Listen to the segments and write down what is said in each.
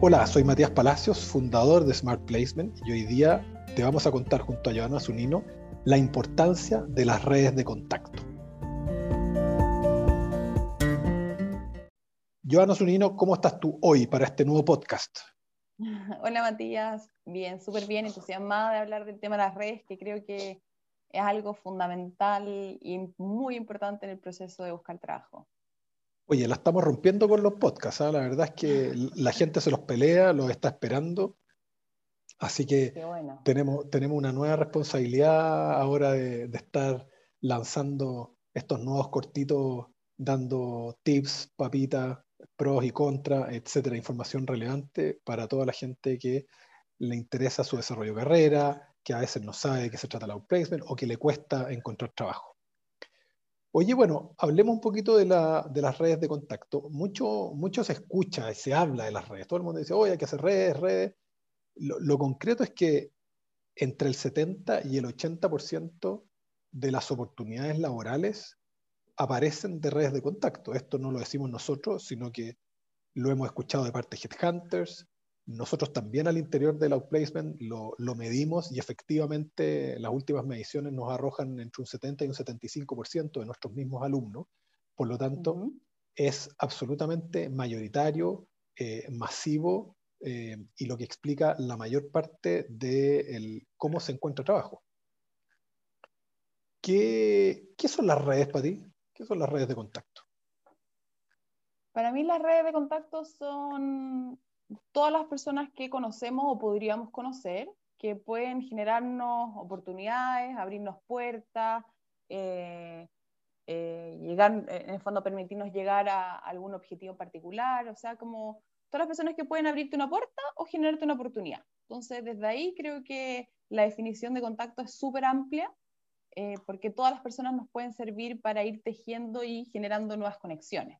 Hola, soy Matías Palacios, fundador de Smart Placement y hoy día te vamos a contar junto a Joana Zunino la importancia de las redes de contacto. Joana Zunino, ¿cómo estás tú hoy para este nuevo podcast? Hola Matías, bien, súper bien, entusiasmada de hablar del tema de las redes, que creo que es algo fundamental y muy importante en el proceso de buscar trabajo. Oye, la estamos rompiendo con los podcasts, ¿ah? la verdad es que la gente se los pelea, los está esperando, así que tenemos, tenemos una nueva responsabilidad ahora de, estar lanzando estos nuevos cortitos, dando tips, papitas, pros y contras, etcétera, información relevante para toda la gente que le interesa su desarrollo de carrera, que a veces no sabe de qué se trata el outplacement o que le cuesta encontrar trabajo. Oye, bueno, hablemos un poquito de, las redes de contacto. Mucho, mucho se escucha y se habla de las redes. Todo el mundo dice, oye, hay que hacer redes, redes. Lo, concreto es que entre el 70 y el 80% de las oportunidades laborales aparecen de redes de contacto. Esto no lo decimos nosotros, sino que lo hemos escuchado de parte de headhunters, nosotros también al interior del outplacement lo, lo medimos y efectivamente las últimas mediciones nos arrojan entre un 70 y un 75% de nuestros mismos alumnos. Por lo tanto, es absolutamente mayoritario, eh, masivo eh, y lo que explica la mayor parte de cómo se encuentra trabajo. ¿Qué, ¿Qué son las redes para ti? ¿Qué son las redes de contacto? Para mí las redes de contacto son todas las personas que conocemos o podríamos conocer, que pueden generarnos oportunidades, abrirnos puertas, eh, eh, llegar, en el fondo permitirnos llegar a algún objetivo particular, o sea, como todas las personas que pueden abrirte una puerta o generarte una oportunidad. Entonces, desde ahí creo que la definición de contacto es súper amplia, eh, porque todas las personas nos pueden servir para ir tejiendo y generando nuevas conexiones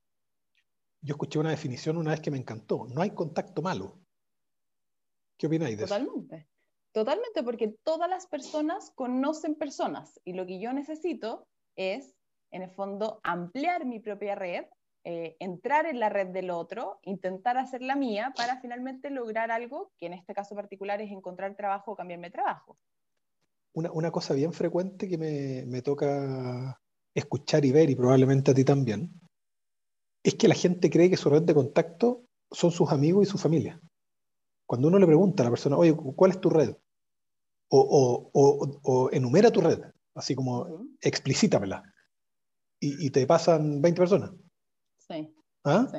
yo escuché una definición una vez que me encantó. No hay contacto malo. ¿Qué opináis de eso? Totalmente. Totalmente, porque todas las personas conocen personas y lo que yo necesito es, en el fondo, ampliar mi propia red, eh, entrar en la red del otro, intentar hacer la mía para finalmente lograr algo que en este caso particular es encontrar trabajo o cambiarme de trabajo. Una, una cosa bien frecuente que me, me toca escuchar y ver, y probablemente a ti también, es que la gente cree que su red de contacto son sus amigos y su familia. Cuando uno le pregunta a la persona, oye, ¿cuál es tu red? O, enumera tu red, así como explícitamela. Y, y, te pasan 20 personas. Sí. ¿Ah? Sí.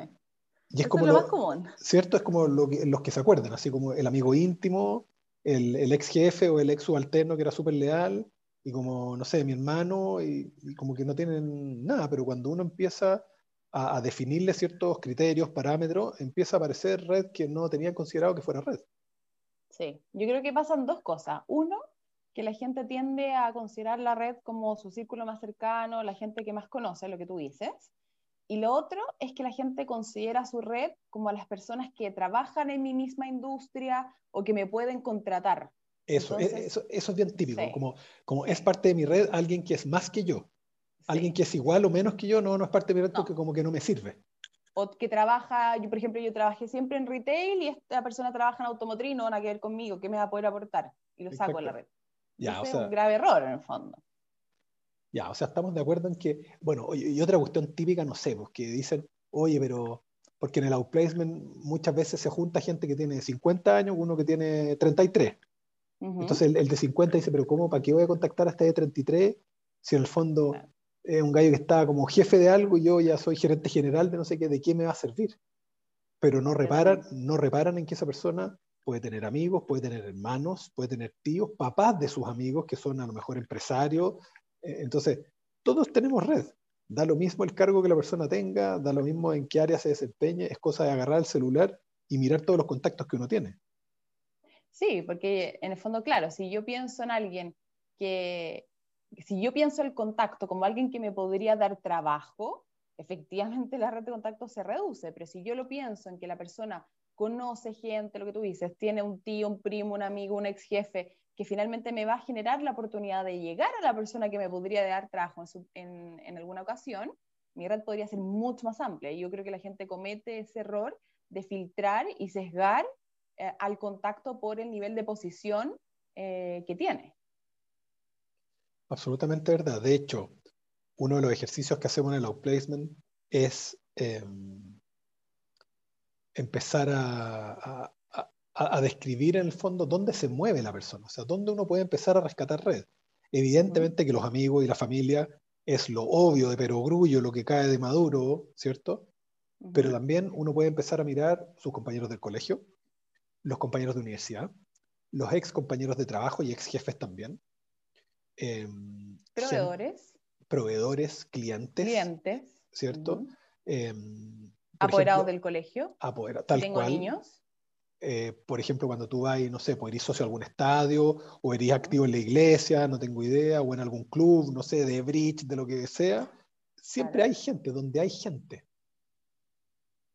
Y es como lo, más común. ¿Cierto? Es como lo los que se acuerdan, así como el amigo íntimo, el, el ex jefe o el ex subalterno que era súper leal, y como, no sé, mi hermano, y, y, como que no tienen nada, pero cuando uno empieza a, definirle ciertos criterios, parámetros, empieza a aparecer red que no tenían considerado que fuera red. Sí, yo creo que pasan dos cosas. Uno, que la gente tiende a considerar la red como su círculo más cercano, la gente que más conoce, lo que tú dices. Y lo otro es que la gente considera su red como a las personas que trabajan en mi misma industria o que me pueden contratar. Eso, eso, eso, es bien típico, como, como es parte de mi red alguien que es más que yo alguien que es igual o menos que yo no, no es parte de mi red porque como que no me sirve. O que trabaja, yo por ejemplo, yo trabajé siempre en retail y esta persona trabaja en automotriz, no van a ver conmigo, ¿qué me va a poder aportar? Y lo saco en la red. Ya, es un grave error en el fondo. Ya, o sea, estamos de acuerdo en que, bueno, y otra cuestión típica, no sé, pues que dicen, oye, pero, porque en el outplacement muchas veces se junta gente que tiene 50 años, uno que tiene 33. Entonces el, de 50 dice, pero ¿cómo, para qué voy a contactar a este de 33 si en el fondo es un gallo que está como jefe de algo y yo ya soy gerente general de no sé qué, ¿de qué me va a servir? Pero no reparan, no reparan en que esa persona puede tener amigos, puede tener hermanos, puede tener tíos, papás de sus amigos que son a lo mejor empresarios. Eh, entonces, todos tenemos red. Da lo mismo el cargo que la persona tenga, da lo mismo en qué área se desempeñe, es cosa de agarrar el celular y mirar todos los contactos que uno tiene. Sí, porque en el fondo, claro, si yo pienso en alguien que si yo pienso el contacto como alguien que me podría dar trabajo, efectivamente la red de contacto se reduce, pero si yo lo pienso en que la persona conoce gente, lo que tú dices, tiene un tío, un primo, un amigo, un ex jefe, que finalmente me va a generar la oportunidad de llegar a la persona que me podría dar trabajo en, alguna ocasión, mi red podría ser mucho más amplia. Y yo creo que la gente comete ese error de filtrar y sesgar eh, al contacto por el nivel de posición eh, que tiene. Absolutamente verdad. De hecho, uno de los ejercicios que hacemos en el outplacement es em, empezar a, a, describir en el fondo dónde se mueve la persona, o sea, dónde uno puede empezar a rescatar red. Evidentemente que los amigos y la familia es lo obvio de perogrullo, lo que cae de maduro, ¿cierto? Pero también uno puede empezar a mirar sus compañeros del colegio, los compañeros de universidad, los ex compañeros de trabajo y ex jefes también. Em, proveedores. proveedores, clientes. Clientes. ¿Cierto? Em, apoderados del colegio. Tal Tengo niños. Eh, por ejemplo, cuando tú vas, no sé, pues eres socio de algún estadio, o eres activo en la iglesia, no tengo idea, o en algún club, no sé, de bridge, de lo que sea, siempre hay gente, donde hay gente.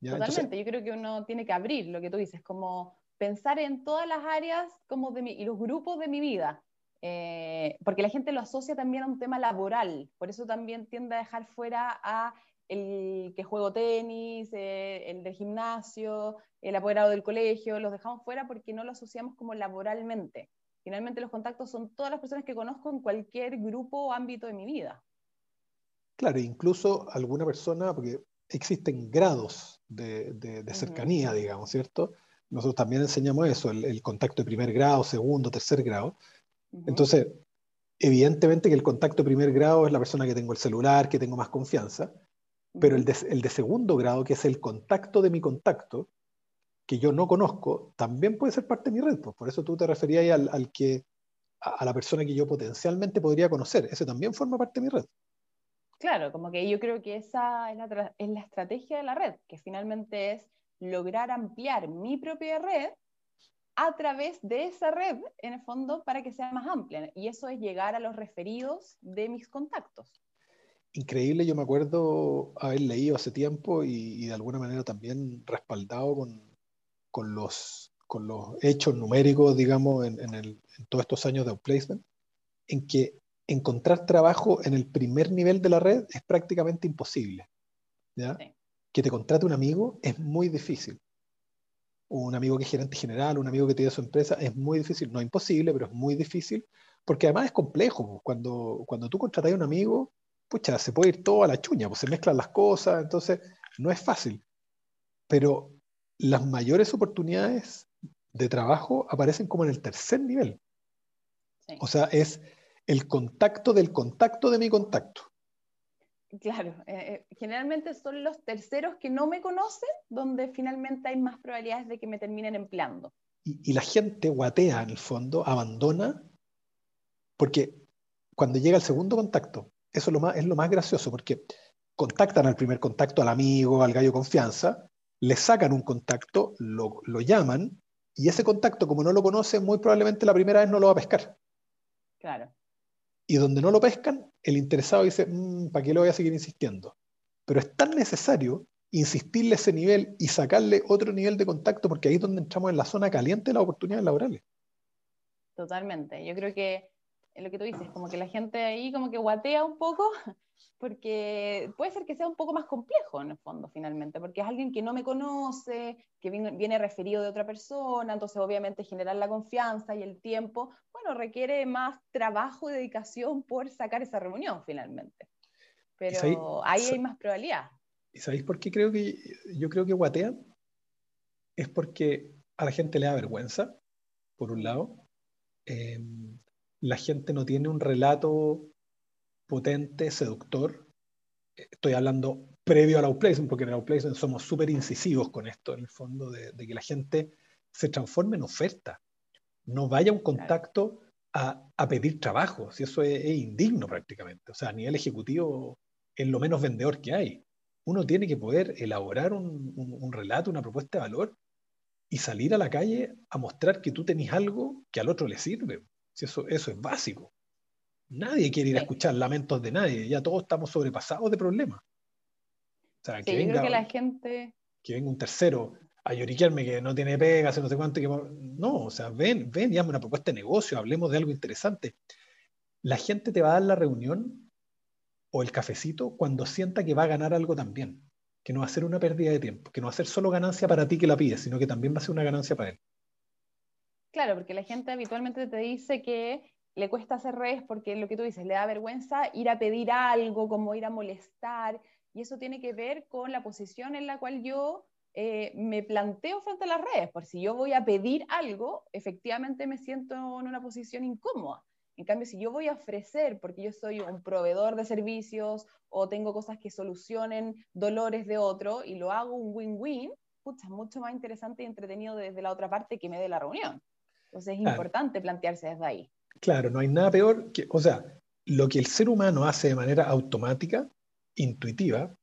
Totalmente, yo creo que uno tiene que abrir lo que tú dices, como pensar en todas las áreas como de mi, y los grupos de mi vida, eh, porque la gente lo asocia también a un tema laboral, por eso también tiende a dejar fuera a el que juego tenis, eh, el del gimnasio, el apoderado del colegio, los dejamos fuera porque no lo asociamos como laboralmente. Finalmente los contactos son todas las personas que conozco en cualquier grupo o ámbito de mi vida. Claro, incluso alguna persona, porque existen grados de, cercanía, digamos, ¿cierto? Nosotros también enseñamos eso, el, contacto de primer grado, segundo, tercer grado. Entonces, evidentemente que el contacto de primer grado es la persona que tengo el celular, que tengo más confianza, pero el de, segundo grado, que es el contacto de mi contacto, que yo no conozco, también puede ser parte de mi red. Pues. Por eso tú te referías al, que, a, la persona que yo potencialmente podría conocer. Ese también forma parte de mi red. Claro, como que yo creo que esa es la, es la estrategia de la red, que finalmente es lograr ampliar mi propia red a través de esa red, en el fondo, para que sea más amplia. Y eso es llegar a los referidos de mis contactos increíble, yo me acuerdo haber leído hace tiempo y, de alguna manera también respaldado con, con, los, con los hechos numéricos, digamos, en, en, todos estos años de outplacement, en que encontrar trabajo en el primer nivel de la red es prácticamente imposible. ¿ya? Que te contrate un amigo es muy difícil. Un amigo que es gerente general, un amigo que tiene su empresa, es muy difícil. No imposible, pero es muy difícil, porque además es complejo. Cuando, cuando tú contratas a un amigo, pucha, se puede ir todo a la chuña, pues se mezclan las cosas, entonces no es fácil. Pero las mayores oportunidades de trabajo aparecen como en el tercer nivel. O sea, es el contacto del contacto de mi contacto. Claro, eh, eh, generalmente son los terceros que no me conocen donde finalmente hay más probabilidades de que me terminen empleando. Y, y la gente guatea en el fondo, abandona, porque cuando llega el segundo contacto, eso es lo, más, es lo más gracioso, porque contactan al primer contacto, al amigo, al gallo confianza, le sacan un contacto, lo, llaman, y ese contacto, como no lo conoce, muy probablemente la primera vez no lo va a pescar. Claro. Y donde no lo pescan, el interesado dice, mm, ¿para qué lo voy a seguir insistiendo? Pero es tan necesario insistirle ese nivel y sacarle otro nivel de contacto, porque ahí es donde entramos en la zona caliente de las oportunidades laborales. Totalmente. Yo creo que lo que tú dices, como que la gente ahí como que guatea un poco, porque puede ser que sea un poco más complejo en el fondo finalmente, porque es alguien que no me conoce, que viene, referido de otra persona, entonces obviamente generar la confianza y el tiempo, bueno, requiere más trabajo y dedicación por sacar esa reunión finalmente. Pero ahí hay más probabilidad. ¿Y sabéis por qué creo que yo creo que guatean? Es porque a la gente le da vergüenza, por un lado. Eh, la gente no tiene un relato potente, seductor. Estoy hablando previo al outplacement, porque en el outplacement somos súper incisivos con esto, en el fondo, de, que la gente se transforme en oferta. No vaya un contacto a, pedir trabajo, si eso es, indigno prácticamente. O sea, a nivel ejecutivo es lo menos vendedor que hay. Uno tiene que poder elaborar un, un relato, una propuesta de valor y salir a la calle a mostrar que tú tenés algo que al otro le sirve eso, eso es básico. Nadie quiere ir a escuchar lamentos de nadie, ya todos estamos sobrepasados de problemas. O sea, que venga, que la gente... Que venga un tercero a lloriquearme que no tiene pegas, no sé cuánto. Que... No, o sea, ven, ven y hazme una propuesta de negocio, hablemos de algo interesante. La gente te va a dar la reunión o el cafecito cuando sienta que va a ganar algo también. que no va a ser una pérdida de tiempo, que no va a ser solo ganancia para ti que la pides, sino que también va a ser una ganancia para él. Claro, porque la gente habitualmente te dice que le cuesta hacer redes porque lo que tú dices, le da vergüenza ir a pedir algo, como ir a molestar, y eso tiene que ver con la posición en la cual yo eh, me planteo frente a las redes, por si yo voy a pedir algo, efectivamente me siento en una posición incómoda. En cambio, si yo voy a ofrecer, porque yo soy un proveedor de servicios o tengo cosas que solucionen dolores de otro y lo hago un win-win, es mucho más interesante y entretenido desde la otra parte que me dé la reunión. Entonces es importante plantearse desde ahí. Claro, no hay nada peor que, o sea, lo que el ser humano hace de manera automática, intuitiva,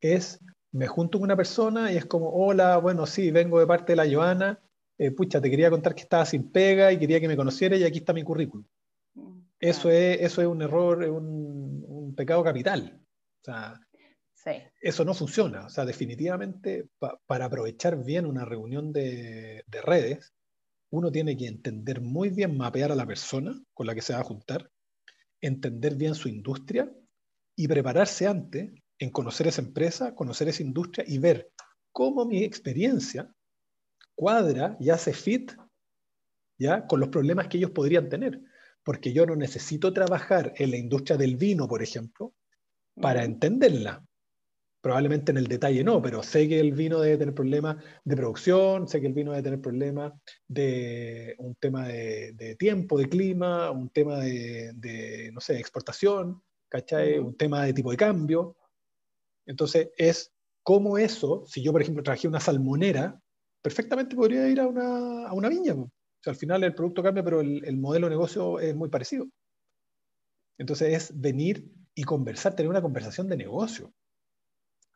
es me junto con una persona y es como, hola, bueno, sí, vengo de parte de la Joana, eh, pucha, te quería contar que estaba sin pega y quería que me conociera y aquí está mi currículum. Mm, eso, es, eso es un error, es un, pecado capital. O sea, eso no funciona. O sea, definitivamente para aprovechar bien una reunión de, de redes, uno tiene que entender muy bien, mapear a la persona con la que se va a juntar, entender bien su industria y prepararse antes en conocer esa empresa, conocer esa industria y ver cómo mi experiencia cuadra y hace fit ¿ya? con los problemas que ellos podrían tener. Porque yo no necesito trabajar en la industria del vino, por ejemplo, para entenderla. Probablemente en el detalle no, pero sé que el vino debe tener problemas de producción, sé que el vino debe tener problemas de un tema de, tiempo, de clima, un tema de, no sé, exportación, ¿cachai? Un tema de tipo de cambio. Entonces, es como eso, si yo, por ejemplo, trabajé una salmonera, perfectamente podría ir a una, a una viña. O sea, al final el producto cambia, pero el, el, modelo de negocio es muy parecido. Entonces, es venir y conversar, tener una conversación de negocio.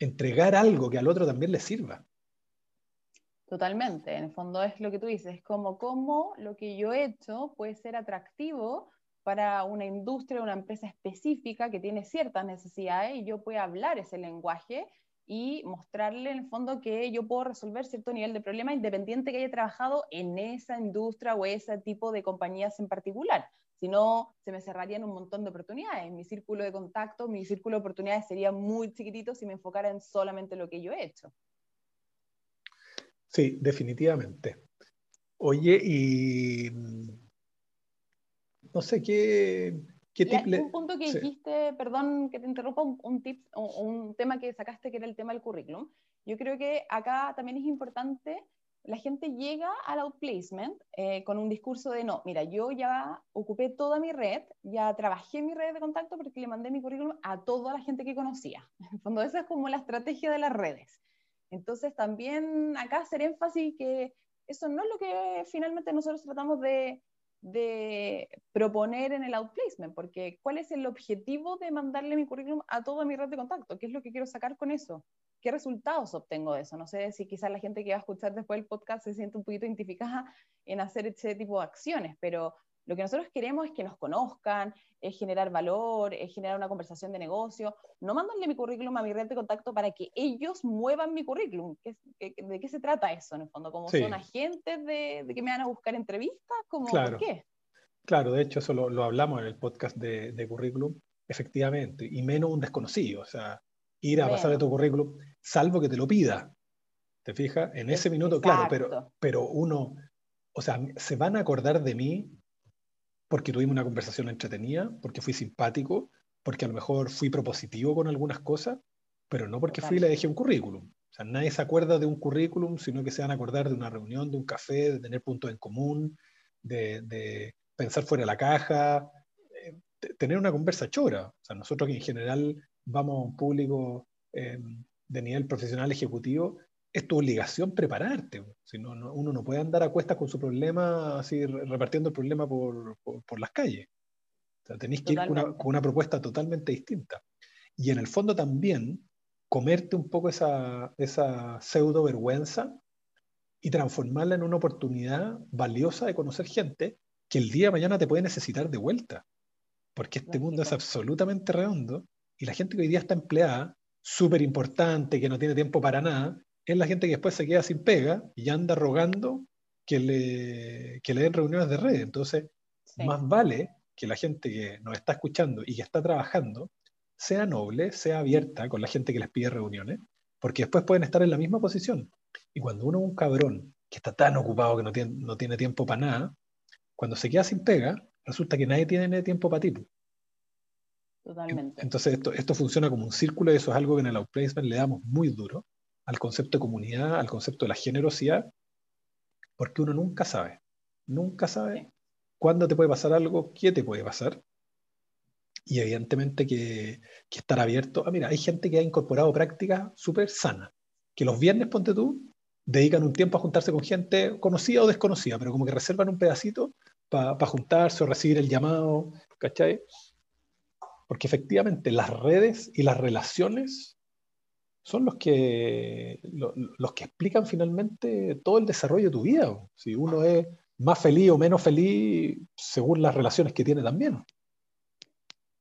Entregar algo que al otro también le sirva. Totalmente, en el fondo es lo que tú dices, es como cómo lo que yo he hecho puede ser atractivo para una industria, una empresa específica que tiene ciertas necesidades y yo puedo hablar ese lenguaje y mostrarle en el fondo que yo puedo resolver cierto nivel de problema independiente que haya trabajado en esa industria o ese tipo de compañías en particular. Si no, se me cerrarían un montón de oportunidades. Mi círculo de contacto, mi círculo de oportunidades sería muy chiquitito si me enfocara en solamente lo que yo he hecho. Sí, definitivamente. Oye, y no sé qué, qué tip Un punto que dijiste, perdón que te interrumpa, un, tip o un tema que sacaste que era el tema del currículum. Yo creo que acá también es importante, la gente llega al outplacement eh, con un discurso de no, mira, yo ya ocupé toda mi red, ya trabajé mi red de contacto porque le mandé mi currículum a toda la gente que conocía. En fondo, esa es como la estrategia de las redes. Entonces, también acá hacer énfasis que eso no es lo que finalmente nosotros tratamos de, de proponer en el outplacement, porque ¿cuál es el objetivo de mandarle mi currículum a toda mi red de contacto? ¿Qué es lo que quiero sacar con eso? ¿Qué resultados obtengo de eso? No sé si quizás la gente que va a escuchar después el podcast se siente un poquito identificada en hacer ese tipo de acciones, pero lo que nosotros queremos es que nos conozcan, es generar valor, es generar una conversación de negocio. No mandarle mi currículum a mi red de contacto para que ellos muevan mi currículum. ¿De qué se trata eso en el fondo? ¿Como son agentes de, que me van a buscar entrevistas? ¿Cómo, claro. ¿Por qué? Claro, de hecho eso lo, hablamos en el podcast de, currículum, efectivamente, y menos un desconocido, o sea, ir a pasar de tu currículum, salvo que te lo pida. ¿Te fijas? En ese minuto, claro, pero, pero uno, o sea, se van a acordar de mí porque tuvimos una conversación entretenida, porque fui simpático, porque a lo mejor fui propositivo con algunas cosas, pero no porque fui y le dejé un currículum. O sea, nadie se acuerda de un currículum, sino que se van a acordar de una reunión, de un café, de tener puntos en común, de, pensar fuera de la caja, eh, tener una conversa chora. O sea, nosotros que en general vamos a un público eh, de nivel profesional ejecutivo, es tu obligación prepararte. Si no, uno no puede andar a cuestas con su problema, así repartiendo el problema por, por, las calles. O sea, tenéis que ir con una, propuesta totalmente distinta. Y en el fondo también comerte un poco esa, esa pseudo vergüenza y transformarla en una oportunidad valiosa de conocer gente que el día de mañana te puede necesitar de vuelta. Porque este mundo es absolutamente redondo y la gente que hoy día está empleada, súper importante, que no tiene tiempo para nada, es la gente que después se queda sin pega y anda rogando que le, que le den reuniones de red. Entonces, más vale que la gente que nos está escuchando y que está trabajando sea noble, sea abierta con la gente que les pide reuniones, porque después pueden estar en la misma posición. Y cuando uno es un cabrón que está tan ocupado que no tiene, no tiene tiempo para nada, cuando se queda sin pega, resulta que nadie tiene tiempo para ti. Totalmente. Entonces esto, esto funciona como un círculo y eso es algo que en el outplacement le damos muy duro al concepto de comunidad, al concepto de la generosidad, porque uno nunca sabe, nunca sabe cuándo te puede pasar algo, qué te puede pasar. Y evidentemente que, que estar abierto. Ah, mira, hay gente que ha incorporado prácticas súper sanas, que los viernes, ponte tú, dedican un tiempo a juntarse con gente conocida o desconocida, pero como que reservan un pedacito para juntarse o recibir el llamado, ¿cachai? Porque efectivamente las redes y las relaciones son los que, los que explican finalmente todo el desarrollo de tu vida. Si uno es más feliz o menos feliz según las relaciones que tiene también.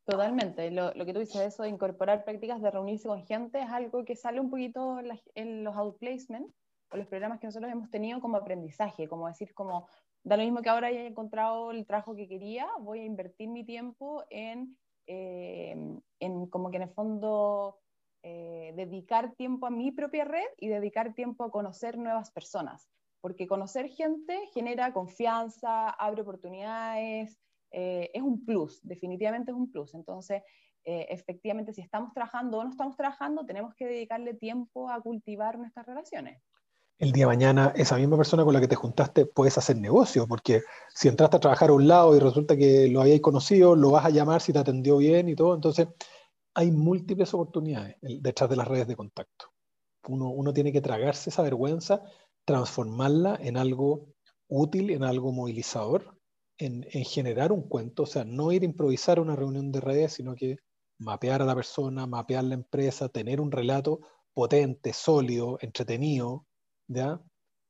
Totalmente. Lo, que tú dices, eso de incorporar prácticas de reunirse con gente es algo que sale un poquito en, los outplacements o los programas que nosotros hemos tenido como aprendizaje, como decir, como da lo mismo que ahora haya encontrado el trabajo que quería, voy a invertir mi tiempo en, eh, como que en el fondo eh, dedicar tiempo a mi propia red y dedicar tiempo a conocer nuevas personas porque conocer gente genera confianza, abre oportunidades, eh, es un plus, definitivamente es un plus. Entonces, eh, efectivamente, si estamos trabajando o no estamos trabajando, tenemos que dedicarle tiempo a cultivar nuestras relaciones. El día de mañana, esa misma persona con la que te juntaste, puedes hacer negocio, porque si entraste a trabajar a un lado y resulta que lo habíais conocido, lo vas a llamar si te atendió bien y todo. Entonces, hay múltiples oportunidades detrás de las redes de contacto. Uno, uno tiene que tragarse esa vergüenza transformarla en algo útil, en algo movilizador, en, generar un cuento, o sea, no ir a improvisar una reunión de redes, sino que mapear a la persona, mapear la empresa, tener un relato potente, sólido, entretenido, ¿ya?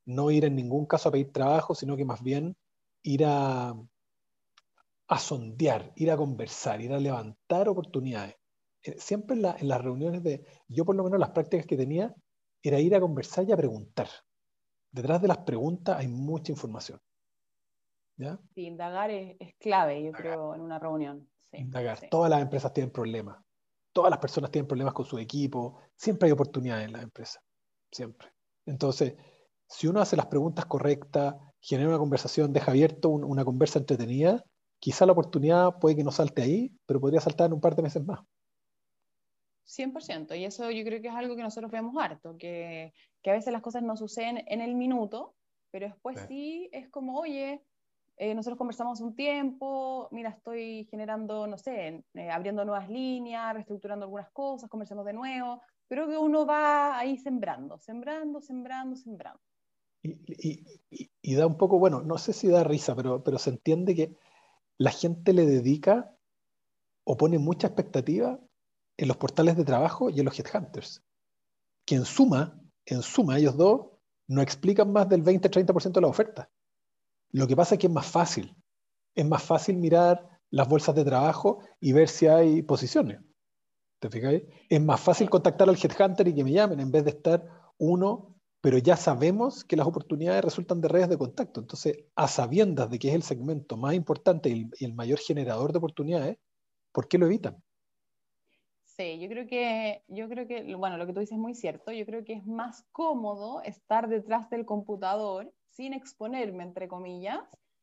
No ir en ningún caso a pedir trabajo, sino que más bien ir a, a sondear, ir a conversar, ir a levantar oportunidades. Eh, siempre en, en las reuniones de, yo por lo menos las prácticas que tenía, era ir a conversar y a preguntar detrás de las preguntas hay mucha información. ¿Ya? Sí, indagar es, clave, yo creo, en una reunión. indagar. Todas las empresas tienen problemas. Todas las personas tienen problemas con su equipo. Siempre hay oportunidades en las empresas. Siempre. Entonces, si uno hace las preguntas correctas, genera una conversación, deja abierto una conversa entretenida, quizá la oportunidad puede que no salte ahí, pero podría saltar en un par de meses más. 100%, y eso yo creo que es algo que nosotros vemos harto, que, que a veces las cosas no suceden en el minuto, pero después sí, es como, oye, eh, nosotros conversamos un tiempo, mira, estoy generando, no sé, eh, abriendo nuevas líneas, reestructurando algunas cosas, conversamos de nuevo, pero que uno va ahí sembrando, sembrando, sembrando, sembrando. Y, da un poco, bueno, no sé si da risa, pero, pero se entiende que la gente le dedica o pone mucha expectativa en los portales de trabajo y en los headhunters, que en suma, en suma, ellos dos no explican más del 20-30% de la oferta. Lo que pasa es que es más fácil. Es más fácil mirar las bolsas de trabajo y ver si hay posiciones. ¿Te fijáis? Es más fácil contactar al headhunter y que me llamen en vez de estar uno, pero ya sabemos que las oportunidades resultan de redes de contacto. Entonces, a sabiendas de que es el segmento más importante y el mayor generador de oportunidades, ¿por qué lo evitan? Sí, yo creo que, yo creo que, bueno, lo que tú dices es muy cierto. Yo creo que es más cómodo estar detrás del computador sin exponerme, entre comillas,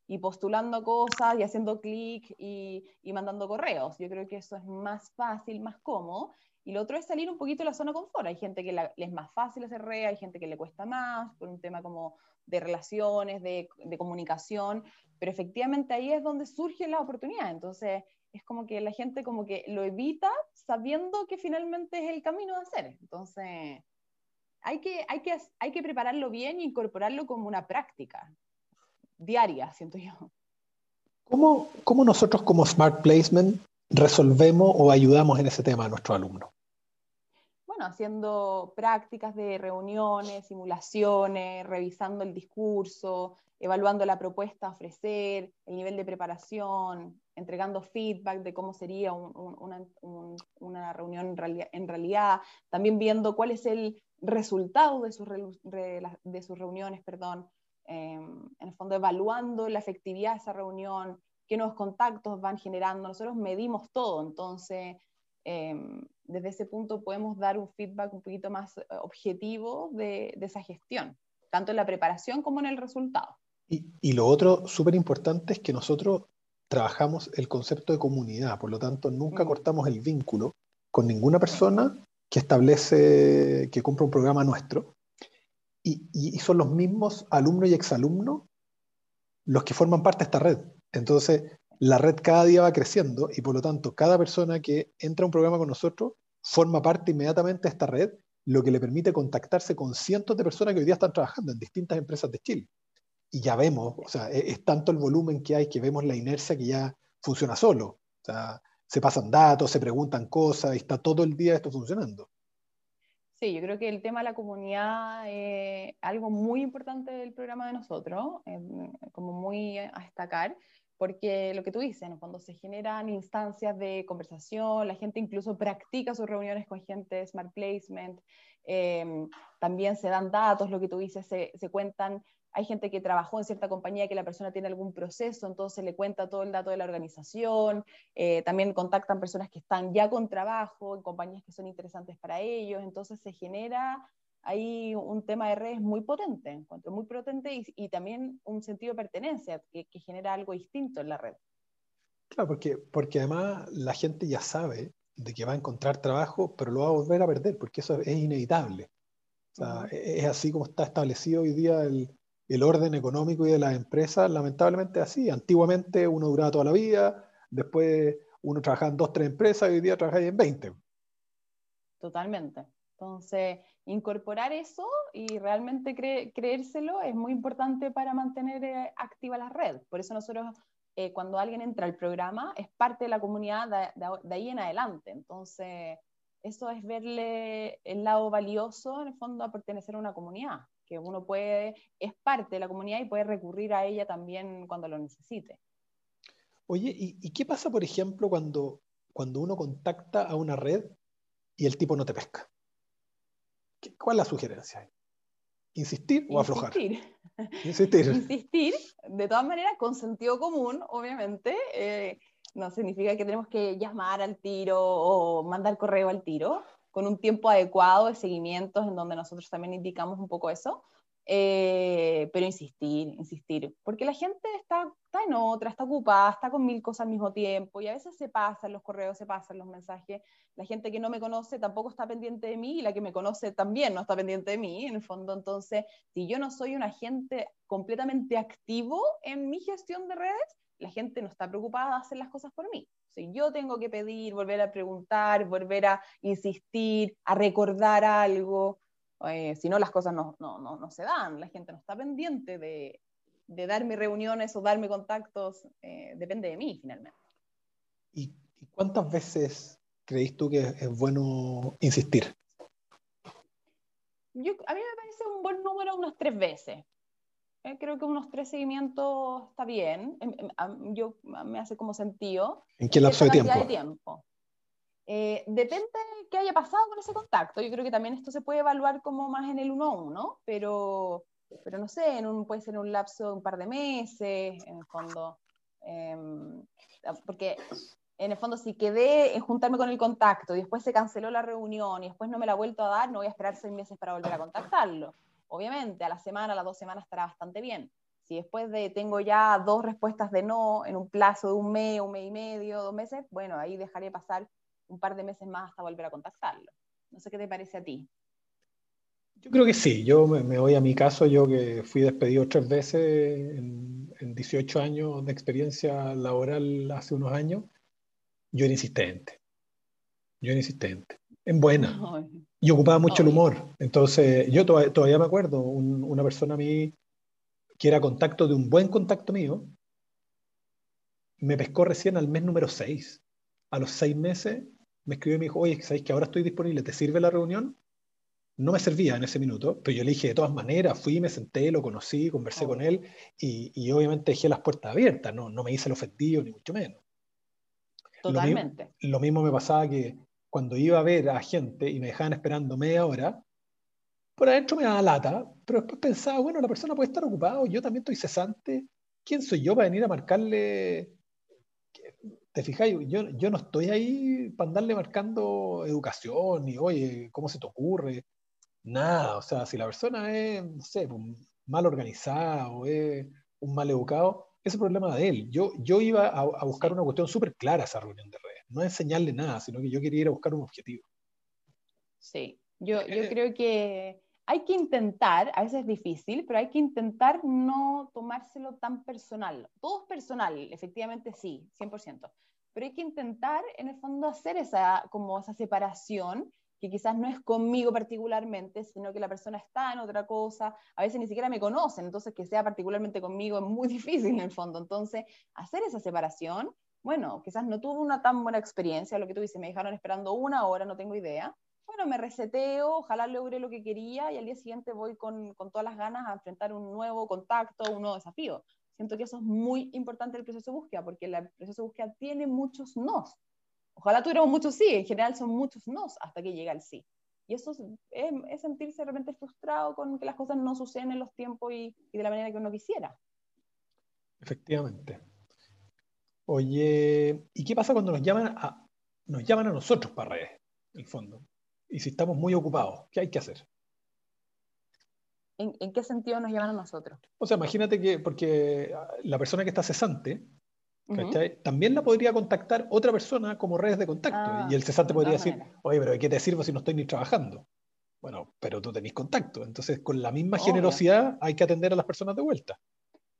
y postulando cosas y haciendo clic y, y, mandando correos. Yo creo que eso es más fácil, más cómodo. Y lo otro es salir un poquito de la zona confort. Hay gente que le es más fácil hacer red, hay gente que le cuesta más por un tema como de relaciones, de, de comunicación, pero efectivamente ahí es donde surge la oportunidad. Entonces, es como que la gente como que lo evita sabiendo que finalmente es el camino de hacer. Entonces, hay que, hay que, hay que prepararlo bien e incorporarlo como una práctica diaria, siento yo. ¿Cómo, ¿Cómo, nosotros como Smart Placement resolvemos o ayudamos en ese tema a nuestros alumnos? Bueno, haciendo prácticas de reuniones, simulaciones, revisando el discurso, evaluando la propuesta a ofrecer, el nivel de preparación, entregando feedback de cómo sería una, reunión en realidad, también viendo cuál es el resultado de sus, de sus reuniones, perdón, em, en el fondo evaluando la efectividad de esa reunión, qué nuevos contactos van generando, nosotros medimos todo, entonces em, desde ese punto podemos dar un feedback un poquito más eh, objetivo de, esa gestión, tanto en la preparación como en el resultado. Y, y lo otro súper importante es que nosotros trabajamos el concepto de comunidad, por lo tanto nunca mm. cortamos el vínculo con ninguna persona que establece, que compra un programa nuestro, y, son los mismos alumnos y exalumnos los que forman parte de esta red. Entonces, la red cada día va creciendo y por lo tanto, cada persona que entra a un programa con nosotros forma parte inmediatamente de esta red, lo que le permite contactarse con cientos de personas que hoy día están trabajando en distintas empresas de Chile. Y ya vemos, o sea, es, es tanto el volumen que hay que vemos la inercia que ya funciona solo. O sea, se pasan datos, se preguntan cosas y está todo el día esto funcionando. Sí, yo creo que el tema de la comunidad es algo muy importante del programa de nosotros, como muy a destacar, porque lo que tú dices, cuando se generan instancias de conversación, la gente incluso practica sus reuniones con gente Smart Placement, eh, también se dan datos, lo que tú dices, se, se cuentan hay gente que trabajó en cierta compañía que la persona tiene algún proceso, entonces le cuenta todo el dato de la organización, eh, también contactan personas que están ya con trabajo en compañías que son interesantes para ellos, entonces se genera ahí un tema de redes muy potente, encuentro muy potente y, también un sentido de pertenencia que, genera algo distinto en la red. Claro, porque, porque además la gente ya sabe de que va a encontrar trabajo, pero lo va a volver a perder, porque eso es inevitable. O sea, es así como está establecido hoy día el, el orden económico y de las empresas, lamentablemente así. Antiguamente uno duraba toda la vida, después uno trabajaba en dos, tres empresas y hoy día trabaja en 20. Totalmente. Entonces, incorporar eso y realmente creérselo es muy importante para mantener eh, activa la red. Por eso nosotros, eh, cuando alguien entra al programa, es parte de la comunidad de, ahí en adelante. Entonces, eso es verle el lado valioso, en el fondo, a pertenecer a una comunidad que uno puede, es parte de la comunidad y puede recurrir a ella también cuando lo necesite. Oye, ¿y, qué pasa, por ejemplo, cuando, cuando uno contacta a una red y el tipo no te pesca? ¿Cuál es la sugerencia? ¿Insistir o aflojar? Insistir. Insistir, de todas maneras, con sentido común, obviamente. Eh, no significa que tenemos que llamar al tiro o mandar correo al tiro, con un tiempo adecuado de seguimientos en donde nosotros también indicamos un poco eso. Eh, pero insistir, insistir, porque la gente está, está, en otra, está ocupada, está con mil cosas al mismo tiempo y a veces se pasan los correos, se pasan los mensajes. La gente que no me conoce tampoco está pendiente de mí y la que me conoce también no está pendiente de mí, en el fondo. Entonces, si yo no soy un agente completamente activo en mi gestión de redes, la gente no está preocupada de hacer las cosas por mí. Si yo tengo que pedir, volver a preguntar, volver a insistir, a recordar algo, eh, si no las cosas no, no, no, se dan, la gente no está pendiente de, de darme reuniones o darme contactos, eh, depende de mí finalmente. ¿Y, cuántas veces creéis tú que es bueno insistir? Yo, a mí me parece un buen número unas tres veces. Eh, creo que unos tres seguimientos está bien. Em, em, yo me hace como sentido. ¿En qué lapso de tiempo? tiempo. Eh, depende de qué haya pasado con ese contacto. Yo creo que también esto se puede evaluar como más en el uno a uno, pero, pero no sé, en un, puede ser un lapso de un par de meses, en el fondo. Em, porque en el fondo, si quedé en juntarme con el contacto y después se canceló la reunión y después no me la ha vuelto a dar, no voy a esperar seis meses para volver a contactarlo. Obviamente, a la semana, a las dos semanas estará bastante bien. Si después de tengo ya dos respuestas de no en un plazo de un mes, un mes y medio, dos meses, bueno, ahí dejaré pasar un par de meses más hasta volver a contactarlo. No sé qué te parece a ti. Yo creo que sí, yo me, voy a mi caso, yo que fui despedido tres veces en, en 18 años de experiencia laboral hace unos años, yo era insistente, yo era insistente, en buena. Y ocupaba mucho el humor. Entonces, yo todavía, me acuerdo, una persona a mí que era contacto de un buen contacto mío, me pescó recién al mes número 6. A los seis meses me escribió y me dijo, oye, ¿sabes que ahora estoy disponible? ¿Te sirve la reunión? No me servía en ese minuto, pero yo le dije de todas maneras, fui, me senté, lo conocí, conversé con él y, obviamente dejé las puertas abiertas, no, no me hice el ofendido ni mucho menos. Totalmente. lo mismo me pasaba que cuando iba a ver a gente y me dejaban esperando media hora, por adentro me daba lata, pero después pensaba, bueno, la persona puede estar ocupada, yo también estoy cesante, ¿quién soy yo para venir a marcarle? te fijáis, yo, yo no estoy ahí para andarle marcando educación y, oye, ¿cómo se te ocurre? Nada, o sea, si la persona es, no sé, pues, mal organizada o es un mal educado, ese problema de él. Yo, yo iba a, buscar una cuestión súper clara a esa reunión de no enseñarle nada, sino que yo quería ir a buscar un objetivo. Sí, yo, yo eh, creo que hay que intentar, a veces es difícil, pero hay que intentar no tomárselo tan personal. Todo es personal, efectivamente sí, 100%, pero hay que intentar en el fondo hacer esa, como esa separación que quizás no es conmigo particularmente, sino que la persona está en otra cosa, a veces ni siquiera me conocen, entonces que sea particularmente conmigo es muy difícil en el fondo. Entonces, hacer esa separación, bueno, quizás no tuve una tan buena experiencia, lo que tú dices, me dejaron esperando una hora, no tengo idea. Bueno, me reseteo, ojalá logré lo que quería y al día siguiente voy con, con todas las ganas a enfrentar un nuevo contacto, un nuevo desafío. Siento que eso es muy importante el proceso de búsqueda, porque el proceso de búsqueda tiene muchos nos Ojalá tuviéramos muchos sí, en general son muchos no hasta que llega el sí. Y eso es, sentirse realmente frustrado con que las cosas no suceden en los tiempos y, de la manera que uno quisiera. Efectivamente. Oye, ¿y qué pasa cuando nos llaman a, nos llaman a nosotros para redes, en el fondo? Y si estamos muy ocupados, ¿qué hay que hacer? ¿En, ¿En, qué sentido nos llaman a nosotros? O sea, imagínate que, porque la persona que está cesante también la podría contactar otra persona como redes de contacto. Ah, y el cesante podría decir, oye, pero ¿de qué te sirvo si no estoy ni trabajando? Bueno, pero tú tenés contacto. Entonces, con la misma generosidad hay que atender a las personas de vuelta.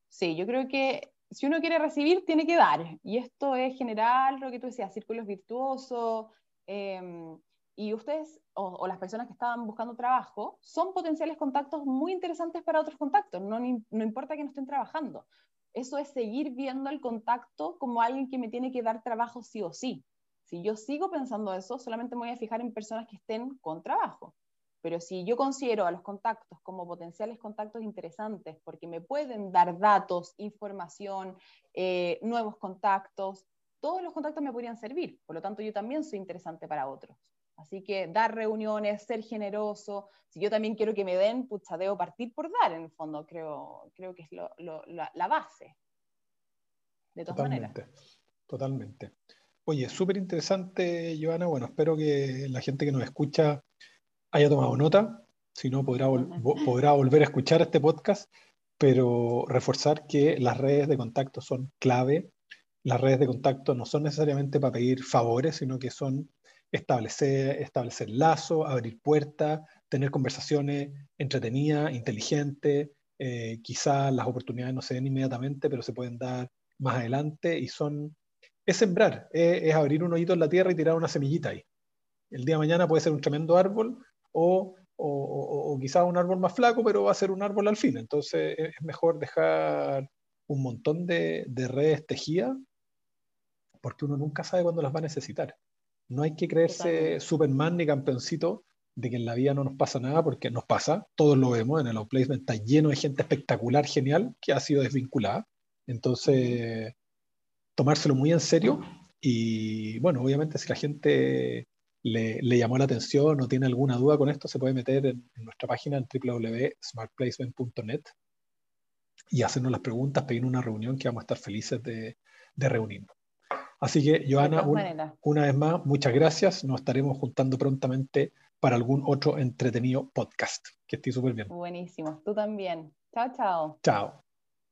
Sí, yo creo que si uno quiere recibir, tiene que dar. Y esto es general, lo que tú decías, círculos virtuosos. Em, y ustedes, o, las personas que estaban buscando trabajo, son potenciales contactos muy interesantes para otros contactos. No, no importa que no estén trabajando eso es seguir viendo el contacto como alguien que me tiene que dar trabajo sí o sí. Si yo sigo pensando eso, solamente me voy a fijar en personas que estén con trabajo. Pero si yo considero a los contactos como potenciales contactos interesantes porque me pueden dar datos, información, eh, nuevos contactos, todos los contactos me podrían servir. Por lo tanto, yo también soy interesante para otros. Así que dar reuniones, ser generoso. Si yo también quiero que me den, pucha, debo partir por dar, en el fondo, creo, creo que es la, base. De todas maneras. Totalmente. Oye, súper interesante, Joana. Bueno, espero que la gente que nos escucha haya tomado nota. Si no, podrá, podrá volver a escuchar este podcast, pero reforzar que las redes de contacto son clave. Las redes de contacto no son necesariamente para pedir favores, sino que son establecer, establecer lazos, abrir puertas, tener conversaciones entretenidas, inteligentes. Eh, quizás las oportunidades no se den inmediatamente, pero se pueden dar más adelante y son, es sembrar, es, abrir un hoyito en la tierra y tirar una semillita ahí. El día de mañana puede ser un tremendo árbol o, o, quizás un árbol más flaco, pero va a ser un árbol al fin. Entonces es mejor dejar un montón de, de redes tejidas porque uno nunca sabe cuándo las va a necesitar. No hay que creerse Superman ni campeoncito de que en la vida no nos pasa nada, porque nos pasa, todos lo vemos, en el outplacement está lleno de gente espectacular, genial, que ha sido desvinculada. Entonces, tomárselo muy en serio y bueno, obviamente si la gente le, llamó la atención o tiene alguna duda con esto, se puede meter en, nuestra página en www.smartplacement.net y hacernos las preguntas, pedir una reunión que vamos a estar felices de, de reunirnos. Así que, Joana, una vez más, muchas gracias. Nos estaremos juntando prontamente para algún otro entretenido podcast. Que esté súper bien. Buenísimo. Tú también. Chao, chao. Chao.